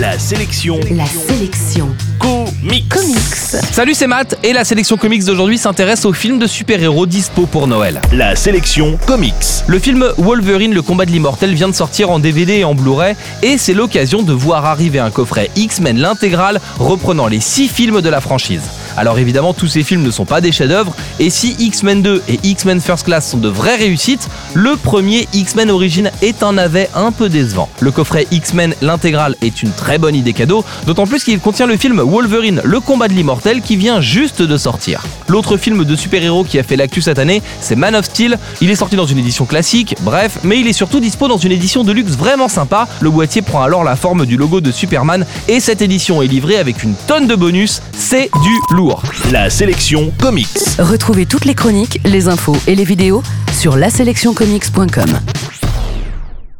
La sélection La sélection comics. comics. Salut, c'est Matt et la sélection comics d'aujourd'hui s'intéresse au film de super-héros dispo pour Noël. La sélection comics. Le film Wolverine, le combat de l'immortel vient de sortir en DVD et en Blu-ray et c'est l'occasion de voir arriver un coffret X-Men l'intégrale reprenant les 6 films de la franchise. Alors évidemment, tous ces films ne sont pas des chefs-d'œuvre et si X-Men 2 et X-Men First Class sont de vraies réussites, le premier X-Men Origin est un navet un peu décevant. Le coffret X-Men l'intégrale est une très bonne idée cadeau, d'autant plus qu'il contient le film Wolverine, le combat de l'immortel qui vient juste de sortir. L'autre film de super-héros qui a fait l'actu cette année, c'est Man of Steel. Il est sorti dans une édition classique, bref, mais il est surtout dispo dans une édition de luxe vraiment sympa. Le boîtier prend alors la forme du logo de Superman et cette édition est livrée avec une tonne de bonus. C'est du lourd. La sélection comics. Retrouvez toutes les chroniques, les infos et les vidéos sur laselectioncomics.com.